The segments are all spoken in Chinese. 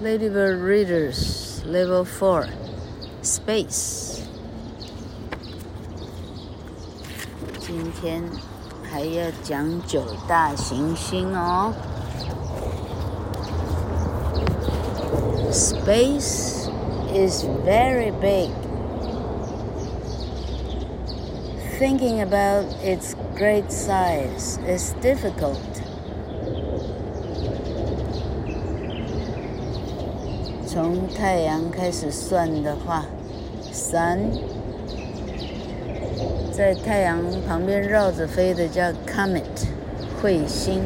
Ladybird Readers Level Four Space。今天还要讲九大行星哦。Space is very big. Thinking about its great size is difficult. 从太阳开始算的话，Sun 在太阳旁边绕着飞的叫 Comet 彗星，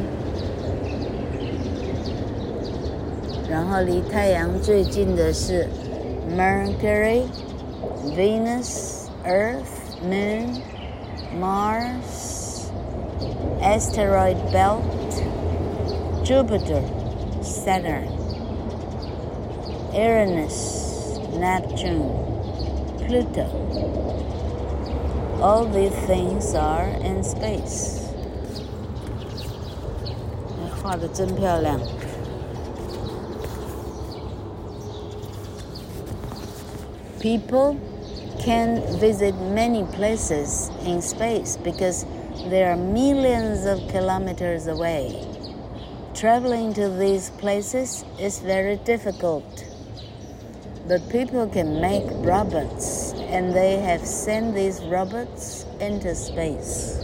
然后离太阳最近的是 Mercury、Venus、Earth、Moon、Mars、Asteroid Belt、Jupiter、Saturn。Uranus, Neptune, Pluto. All these things are in space. 画得真漂亮。People can visit many places in space because they are millions of kilometers away. Traveling to these places is very difficult. But people can make robots, and they have sent these robots into space.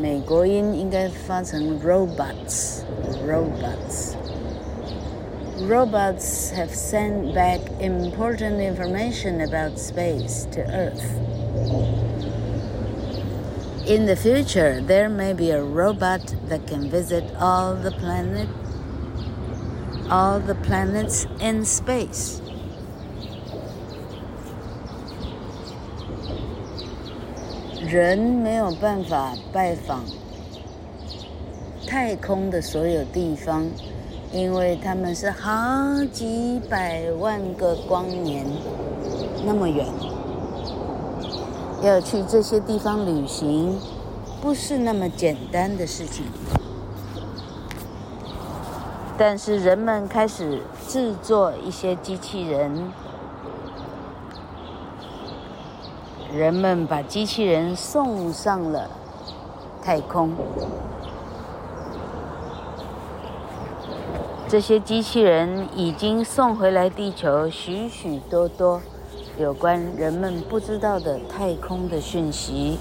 美国音应该发成 robots, robots. Robots have sent back important information about space to Earth. In the future, there may be a robot that can visit all the planets All the planets in space. 人没有办法拜访太空的所有地方，因为他们是好几百万个光年那么远，要去这些地方旅行，不是那么简单的事情。但是人们开始制作一些机器人，人们把机器人送上了太空。这些机器人已经送回来地球许许多多有关人们不知道的太空的讯息。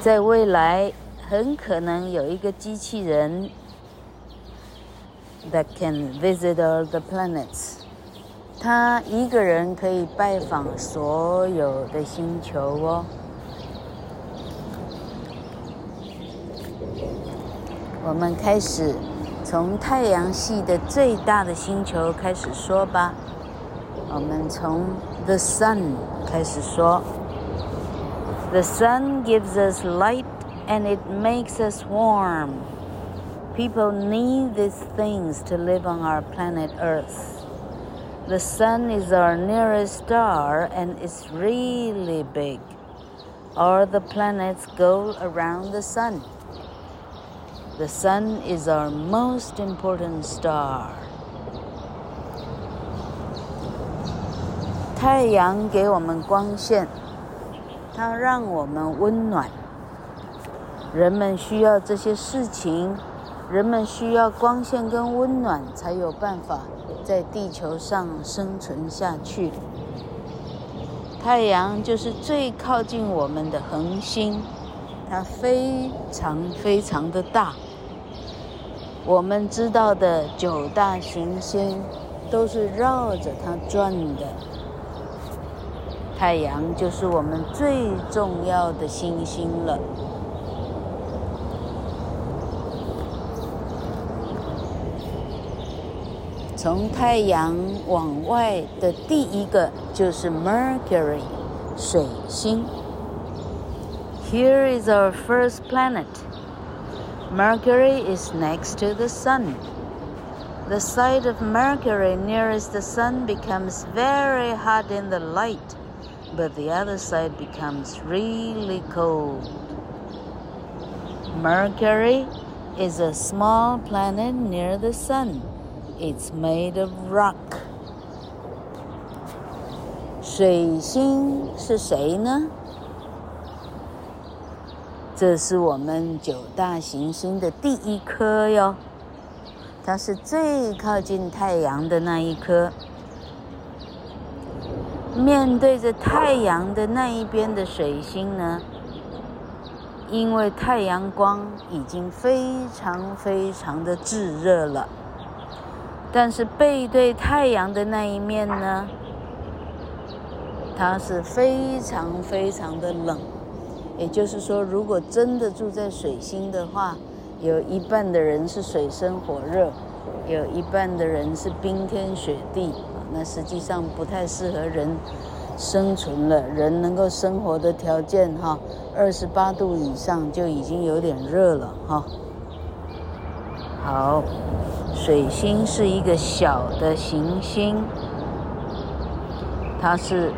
在未来，很可能有一个机器人。That can visit all the planets。他一个人可以拜访所有的星球哦。我们开始从太阳系的最大的星球开始说吧。我们从 The Sun 开始说。The Sun gives us light and it makes us warm. People need these things to live on our planet Earth. The sun is our nearest star and it's really big. All the planets go around the sun. The sun is our most important star. 太阳给我们光线，它让我们温暖。人们需要这些事情。 人们需要光线跟温暖，才有办法在地球上生存下去。太阳就是最靠近我们的恒星，它非常非常的大。我们知道的九大行星都是绕着它转的。太阳就是我们最重要的星星了。从太阳往外的第一个就是 Mercury，水星。Here is our first planet. Mercury is next to the sun. The side of Mercury nearest the sun becomes very hot in the light, but the other side becomes really cold. Mercury is a small planet near the sun. It's made of rock. 水星是谁呢？这是我们九大行星的第一颗哟，它是最靠近太阳的那一颗。面对着太阳的那一边的水星呢，因为太阳光已经非常非常的炙热了，但是背对太阳的那一面呢，它是非常非常的冷。也就是说，如果真的住在水星的话，有一半的人是水深火热，有一半的人是冰天雪地。那实际上不太适合人生存了。人能够生活的条件，哈，二十八度以上就已经有点热了，哈。好，水星是一个小的行星，它是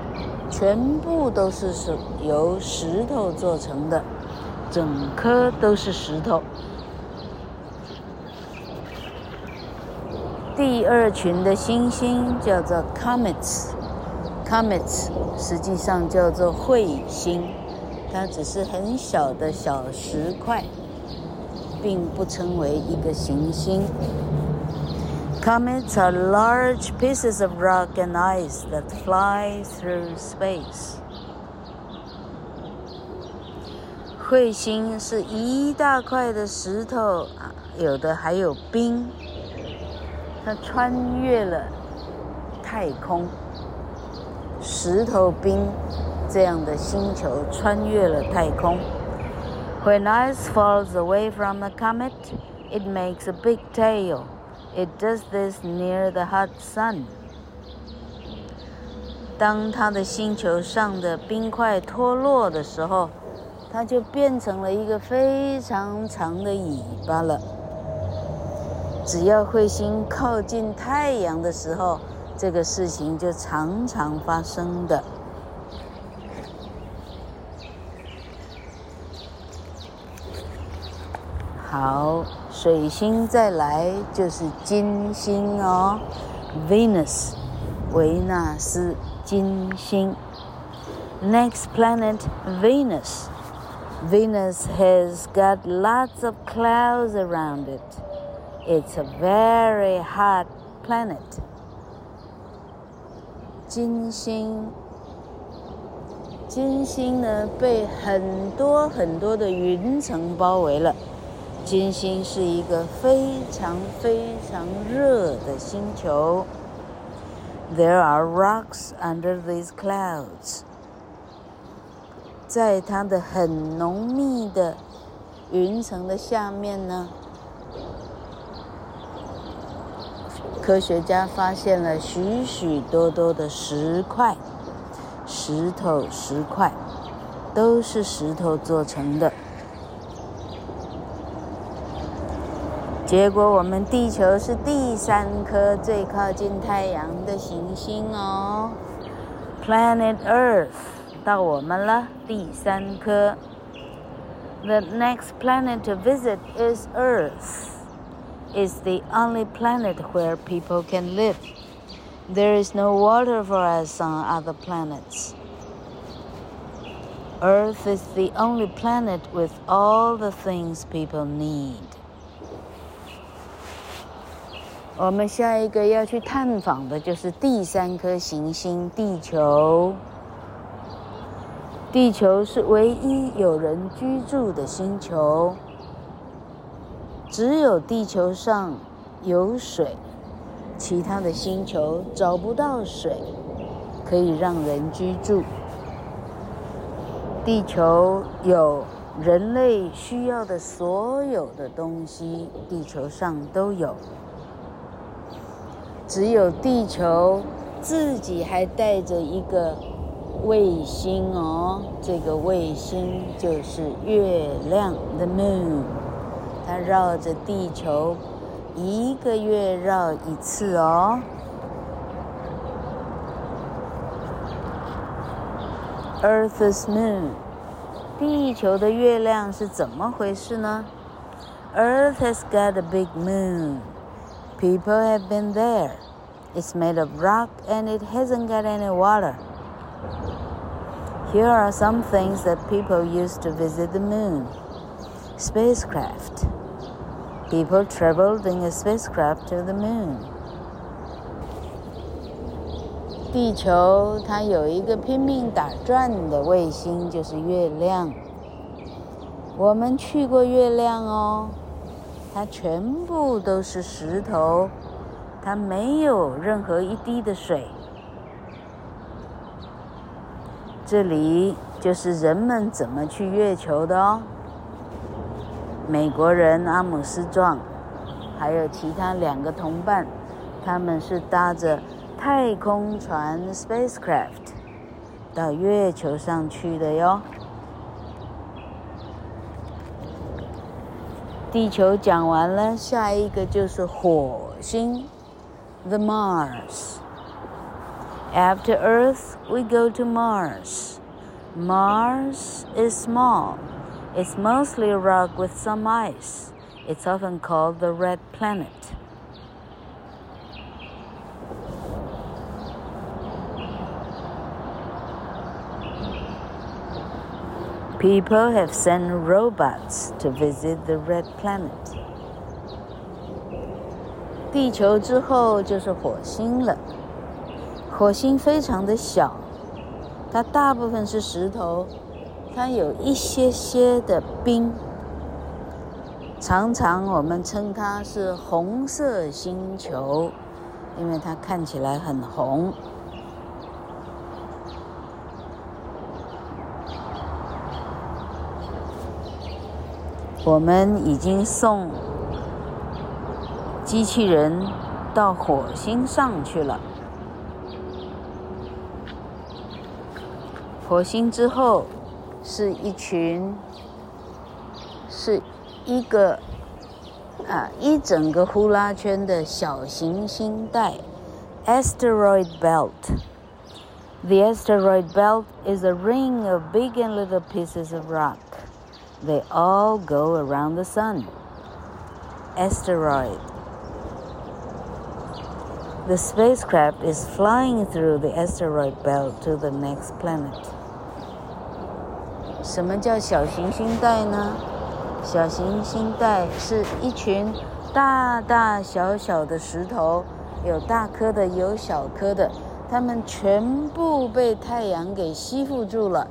全部都是是由石头做成的，整颗都是石头。第二群的星星叫做 comets，comets 实际上叫做彗星，它只是很小的小石块，并不称为一个行星。Comets are large pieces of rock and ice that fly through space。彗星是一大块的石头啊，有的还有冰。它穿越了太空，石头冰这样的星球穿越了太空。When ice falls away from a comet, it makes a big tail. It does this near the hot sun. 当它的星球上的冰块脱落的时候，它就变成了一个非常长的尾巴了。只要彗星靠近太阳的时候，这个事情就常常发生的。好，水星再来就是金星哦，Venus，维纳斯，金星。Next planet, Venus. Venus has got lots of clouds around it. It's a very hot planet. 金星，金星呢，被很多很多的云层包围了。金星是一个非常非常热的星球。There are rocks under these clouds. 在它的很浓密的云层的下面呢。科学家发现了许许多多的石块，石头石块，都是石头做成的。结果我们地球是第三颗最靠近太阳的行星哦，Planet Earth，到我们了，第三颗。The next planet to visit is Earth. is the only planet where people can live. There is no water for us on other planets. Earth is the only planet with all the things people need. 我们下一个要去探访的就是第三颗行星地球。地球是唯一有人居住的星球。只有地球上有水，其他的星球找不到水，可以让人居住。地球有人类需要的所有的东西，地球上都有。只有地球自己还带着一个卫星哦，这个卫星就是月亮，the moon。它绕着地球一个月绕一次哦。Earth's moon，地球的月亮是怎么回事呢？Earth has got a big moon. People have been there. It's made of rock and it hasn't got any water. Here are some things that people use to visit the moon spacecraft. People traveled in a spacecraft to the moon. 地球它有一个拼命打转的卫星，就是月亮。我们去过月亮哦， 它全部都是石头，它没有任何一滴的水。这里就是人们怎么去月球的哦。美国人阿姆斯壮，还有其他两个同伴，他们是搭着。太空船 （spacecraft） 到月球上去的哟。地球讲完了，下一个就是火星 （the Mars）。After Earth, we go to Mars. Mars is small. It's mostly a rock with some ice. It's often called the red planet. People have sent robots to visit the red planet. 地球之后就是火星了。火星非常的小，它大部分是石头，它有一些些的冰。常常我们称它是红色星球，因为它看起来很红。我们已经送机器人到火星上去了。火星之后是一群，是一个啊一整个呼啦圈的小行星带，asteroid belt。The asteroid belt is a ring of big and little pieces of rock. They all go around the sun. Asteroid. The spacecraft is flying through the asteroid belt to the next planet. 什么叫小行星带呢？小行星带是一群大大小小的石头，有大颗的，有小颗的，它们全部被太阳给吸附住了。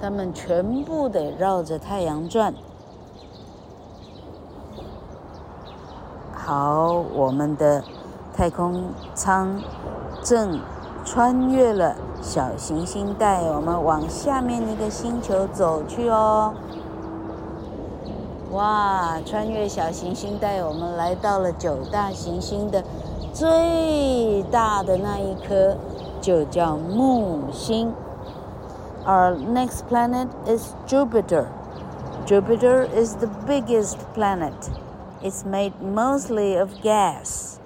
他们全部得绕着太阳转。好，我们的太空舱正穿越了小行星带，我们往下面那个星球走去哦。哇，穿越小行星带，我们来到了九大行星的最大的那一颗，就叫木星。Our next planet is Jupiter. Jupiter is the biggest planet. It's made mostly of gas.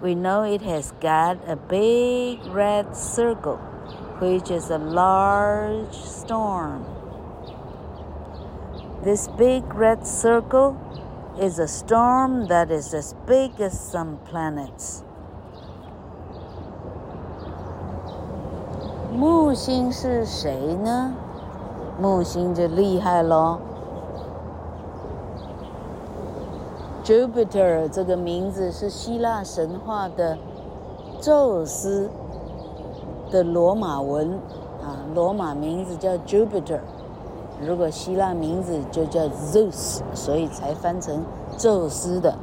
We know it has got a big red circle, which is a large storm. This big red circle is a storm that is as big as some planets. 木星是谁呢？木星就厉害喽。Jupiter 这个名字是希腊神话的宙斯的罗马文啊，罗马名字叫 Jupiter，如果希腊名字就叫 Zeus，所以才翻成宙斯的。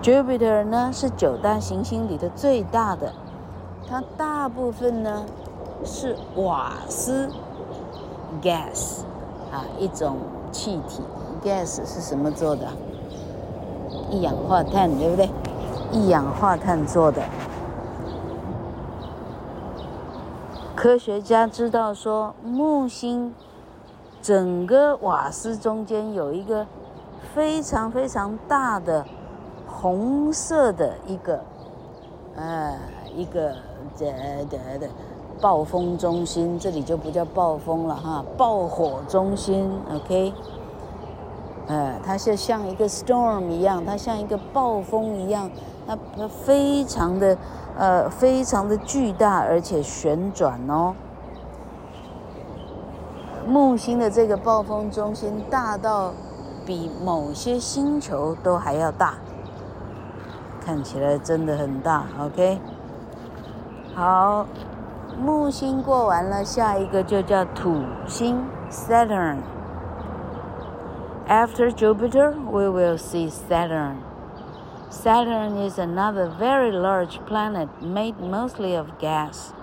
Jupiter 呢是九大行星里的最大的。它大部分呢是瓦斯 （gas） 啊，一种气体。gas 是什么做的？一氧化碳，对不对？一氧化碳做的。科学家知道说，木星整个瓦斯中间有一个非常非常大的红色的一个，呃，一个。对对对，暴风中心这里就不叫暴风了哈，爆火中心，OK。呃，它是像一个 storm 一样，它像一个暴风一样，它它非常的呃非常的巨大，而且旋转哦。木星的这个暴风中心大到比某些星球都还要大，看起来真的很大。OK，好，木星过完了，下一个就叫土星 Saturn。After Jupiter, we will see Saturn. Saturn is another very large planet made mostly of gas.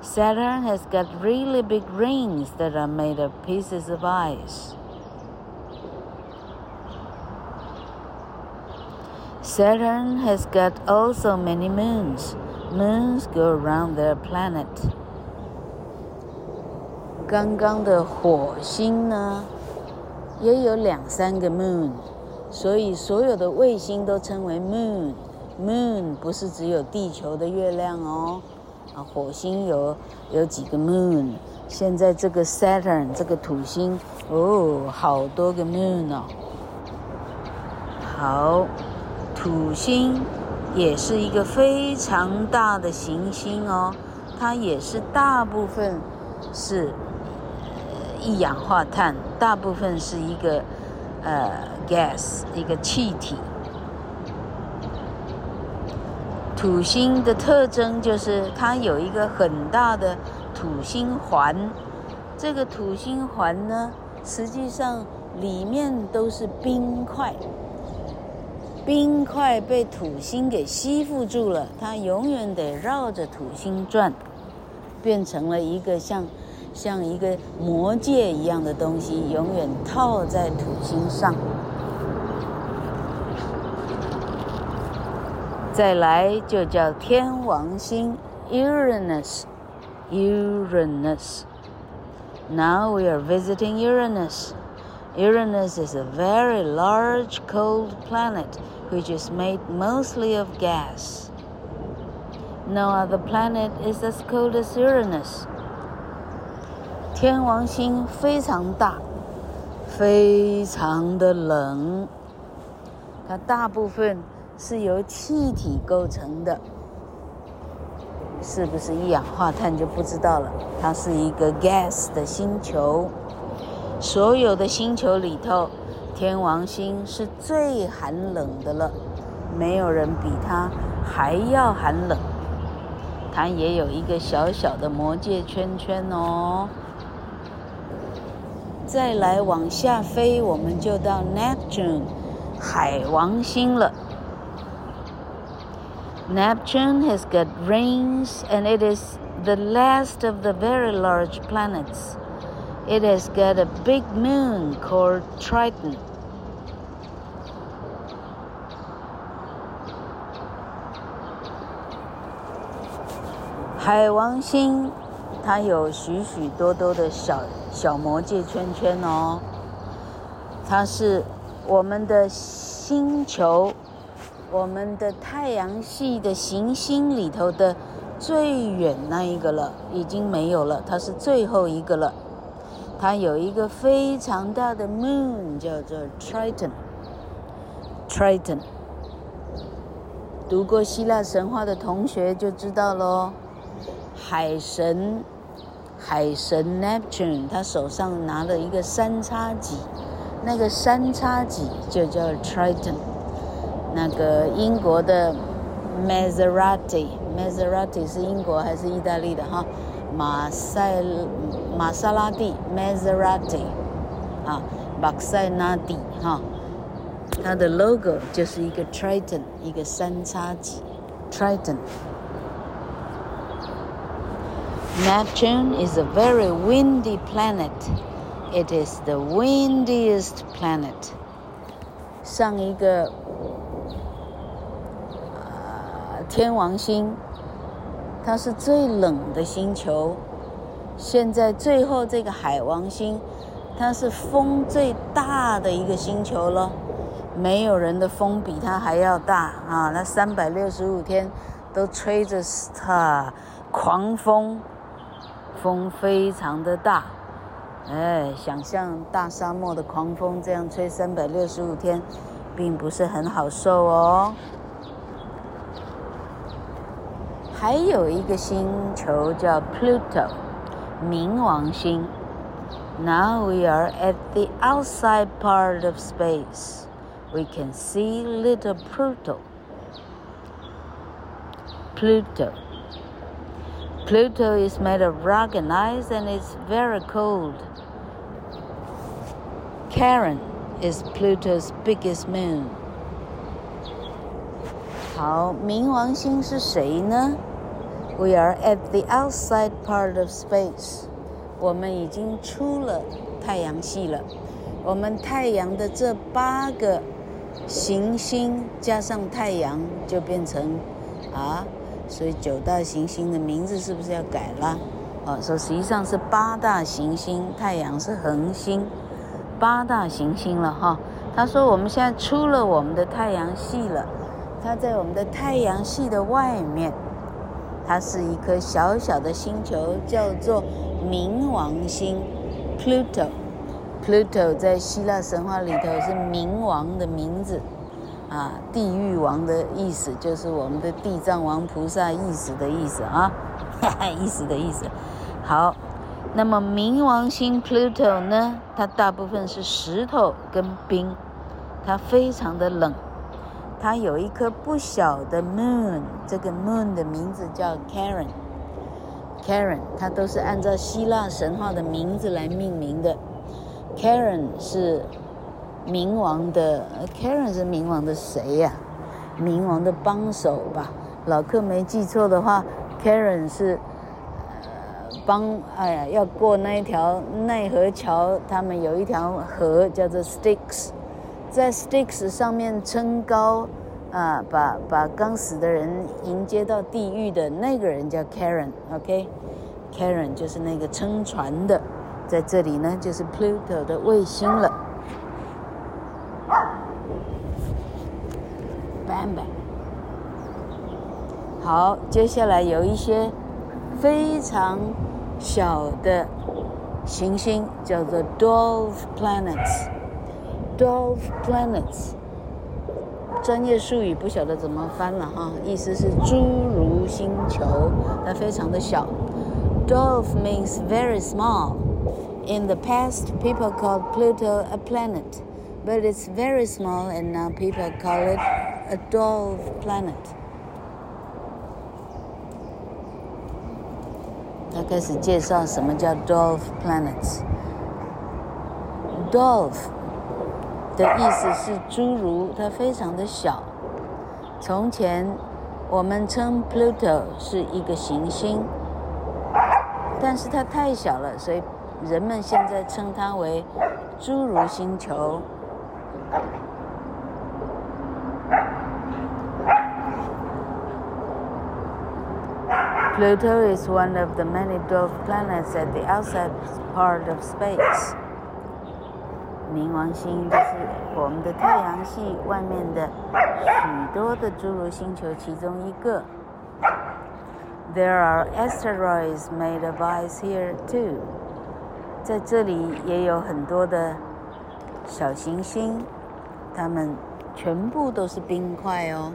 Saturn has got really big rings that are made of pieces of ice. Saturn has got also many moons. Moons go around their planet. 刚刚的火星呢，也有两三个 moon，所以所有的卫星都称为 moon。moon 不是只有地球的月亮哦。啊，火星有有几个 moon？现在这个 Saturn 这个土星哦，好多个 moon 哦。好，土星也是一个非常大的行星哦，它也是大部分是一氧化碳，大部分是一个呃 gas 一个气体。土星的特征就是它有一个很大的土星环，这个土星环呢，实际上里面都是冰块，冰块被土星给吸附住了，它永远得绕着土星转，变成了一个像像一个魔戒一样的东西，永远套在土星上。再来就叫天王星 Uranus，Uranus。Now we are visiting Uranus. Uranus is a very large cold planet which is made mostly of gas. No other planet is as cold as Uranus. 天王星非常大，非常的冷，它大部分。是由气体构成的，是不是一氧化碳就不知道了。它是一个 gas 的星球，所有的星球里头，天王星是最寒冷的了，没有人比它还要寒冷。它也有一个小小的魔界圈圈哦。再来往下飞，我们就到 Neptune 海王星了。Neptune has got rings and it is the last of the very large planets. It has got a big moon called Triton. 海王星，它有许许多多的小小魔界圈圈哦。它是我们的星球。我们的太阳系的行星里头的最远那一个了，已经没有了，它是最后一个了。它有一个非常大的 moon，叫做 Triton。Triton，读过希腊神话的同学就知道喽。海神，海神 Neptune，他手上拿了一个三叉戟，那个三叉戟就叫 Triton。那个英国的 Maserati，Maserati 是英国还是意大利的哈？马赛玛莎拉蒂 Maserati 啊，马赛拉蒂哈，它的 logo 就是一个 Triton，一个三叉戟 Triton。Neptune is a very windy planet. It is the windiest planet. 上一个。呃天王星，它是最冷的星球。现在最后这个海王星，它是风最大的一个星球了。没有人的风比它还要大啊！它三百六十五天都吹着它狂风，风非常的大。哎，想象大沙漠的狂风这样吹三百六十五天，并不是很好受哦。还有一个星球叫 Pluto，冥王星。Now we are at the outside part of space. We can see little Pluto. Pluto. Pluto is made of rock and ice and it's very cold. Charon is Pluto's biggest moon. 好，冥王星是谁呢 ？We are at the outside part of space. 我们已经出了太阳系了。我们太阳的这八个行星加上太阳就变成啊。所以九大行星的名字是不是要改了？哦，说实际上是八大行星，太阳是恒星，八大行星了哈。他说我们现在出了我们的太阳系了，它在我们的太阳系的外面，它是一颗小小的星球，叫做冥王星 （Pluto）。Pluto 在希腊神话里头是冥王的名字。啊，地狱王的意思就是我们的地藏王菩萨意思的意思啊，哈哈，意思的意思。好，那么冥王星 Pluto 呢，它大部分是石头跟冰，它非常的冷。它有一颗不小的 Moon，这个 Moon 的名字叫 Karen，Karen，它都是按照希腊神话的名字来命名的。Karen 是。冥王的 Karen 是冥王的谁呀、冥王的帮手吧。老克没记错的话 Karen 是呃帮哎呀要过那一条奈何桥，他们有一条河叫做 Styx，在 sticks 上面撑高啊，把把刚死的人迎接到地狱的那个人叫 Karen，OK，Karen、就是那个撑船的，在这里呢就是 Pluto 的卫星了。好，接下来有一些非常小的行星，叫做 Dwarf Planets。Dwarf Planets，专业术语不晓得怎么翻了哈，意思是侏儒星球，它非常的小。Dwarf means very small. In the past, people called Pluto a planet. But it's very small, and now people call it a dwarf planet. 他开始介绍什么叫 dwarf planets。dwarf 的意思是侏儒，它非常的小。从前我们称 Pluto 是一个行星，但是它太小了，所以人们现在称它为侏儒星球。Pluto is one of the many dwarf planets at the outside part of space. 冥王星就是我们的太阳系外面的许多的侏儒星球其中一个。There are asteroids made of ice here too. 在这里也有很多的小行星，它们全部都是冰块哦。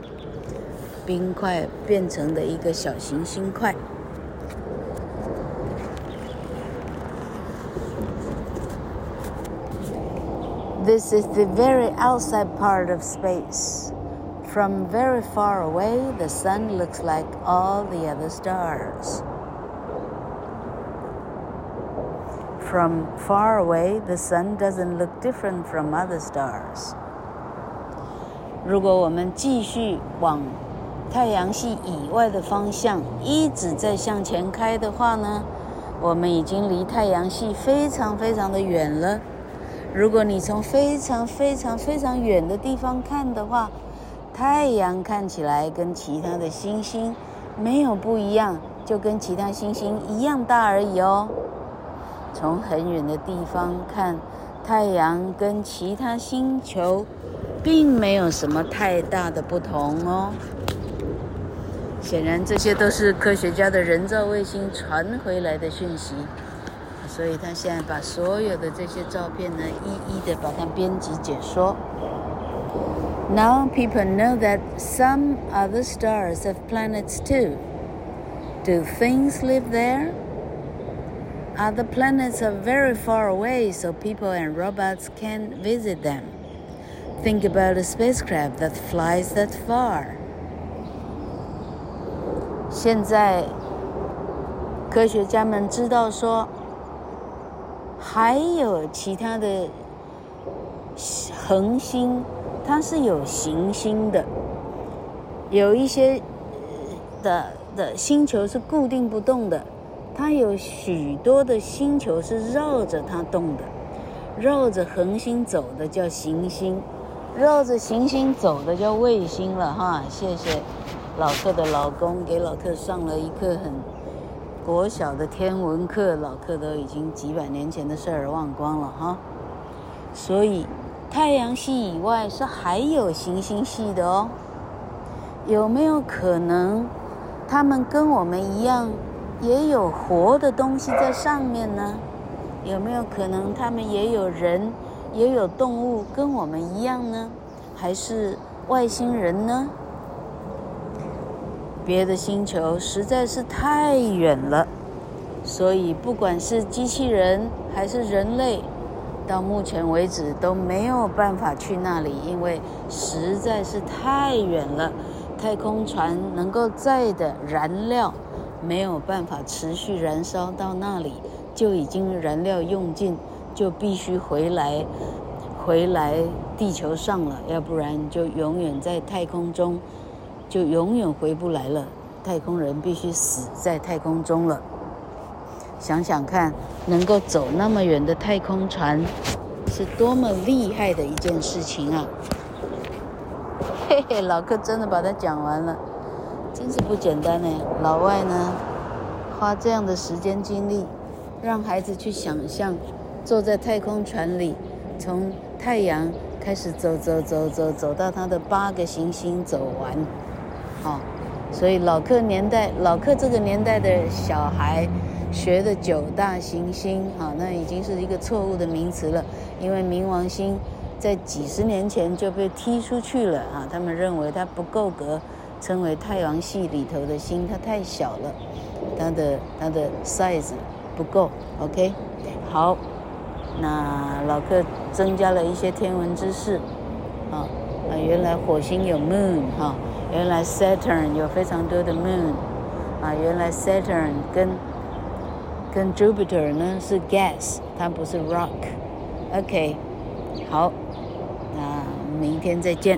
冰块变成的一个小行星块。This is the very outside part of space. From very far away, the sun looks like all the other stars. From far away, the sun doesn't look different from other stars. 如果我们继续往太阳系以外的方向一直在向前开的话呢，我们已经离太阳系非常非常的远了。 如果你从非常非常非常远的地方看的话，太阳看起来跟其他的星星没有不一样，就跟其他星星一样大而已哦。从很远的地方看，太阳跟其他星球并没有什么太大的不同哦。显然，这些都是科学家的人造卫星传回来的讯息。所以他现在把所有的这些照片呢，一一的把它编辑解说。Now people know that some other stars have planets too. Do things live there? Other planets are very far away, so people and robots can't visit them. Think about a spacecraft that flies that far. 现在科学家们知道说， 还有其他的恒星。它是有行星的，有一些的的星球是固定不动的，它有许多的星球是绕着它动的，绕着恒星走的叫行星，绕着行星走的叫卫星了哈。谢谢老克的老公给老克上了一课很国小的天文课，老课都已经几百年前的事儿忘光了哈，所以。太阳系以外是还有行星系的哦，有没有可能，他们跟我们一样，也有活的东西在上面呢？有没有可能他们也有人，也有动物跟我们一样呢？还是外星人呢？别的星球实在是太远了，所以不管是机器人还是人类。到目前为止都没有办法去那里，因为实在是太远了。太空船能够载的燃料没有办法持续燃烧到那里，就已经燃料用尽，就必须回来，回来地球上了，要不然就永远在太空中，就永远回不来了。太空人必须死在太空中了。想想看，能够走那么远的太空船，是多么厉害的一件事情啊！嘿嘿，老哥真的把它讲完了，真是不简单呢。老外呢，花这样的时间精力，让孩子去想象，坐在太空船里，从太阳开始走走走走走到他的八个行星走完，好，所以老克年代，老克这个年代的小孩。学的九大行星，哈，那已经是一个错误的名词了，因为冥王星在几十年前就被踢出去了啊，他们认为它不够格称为太阳系里头的星，它太小了，它的它的 size 不够，OK，好，那老克增加了一些天文知识，啊啊，原来火星有 moon 哈，原来 Saturn 有非常多的 moon，啊，原来 Saturn 跟跟 Jupiter 呢是 gas，它不是 rock。OK，好，那明天再见。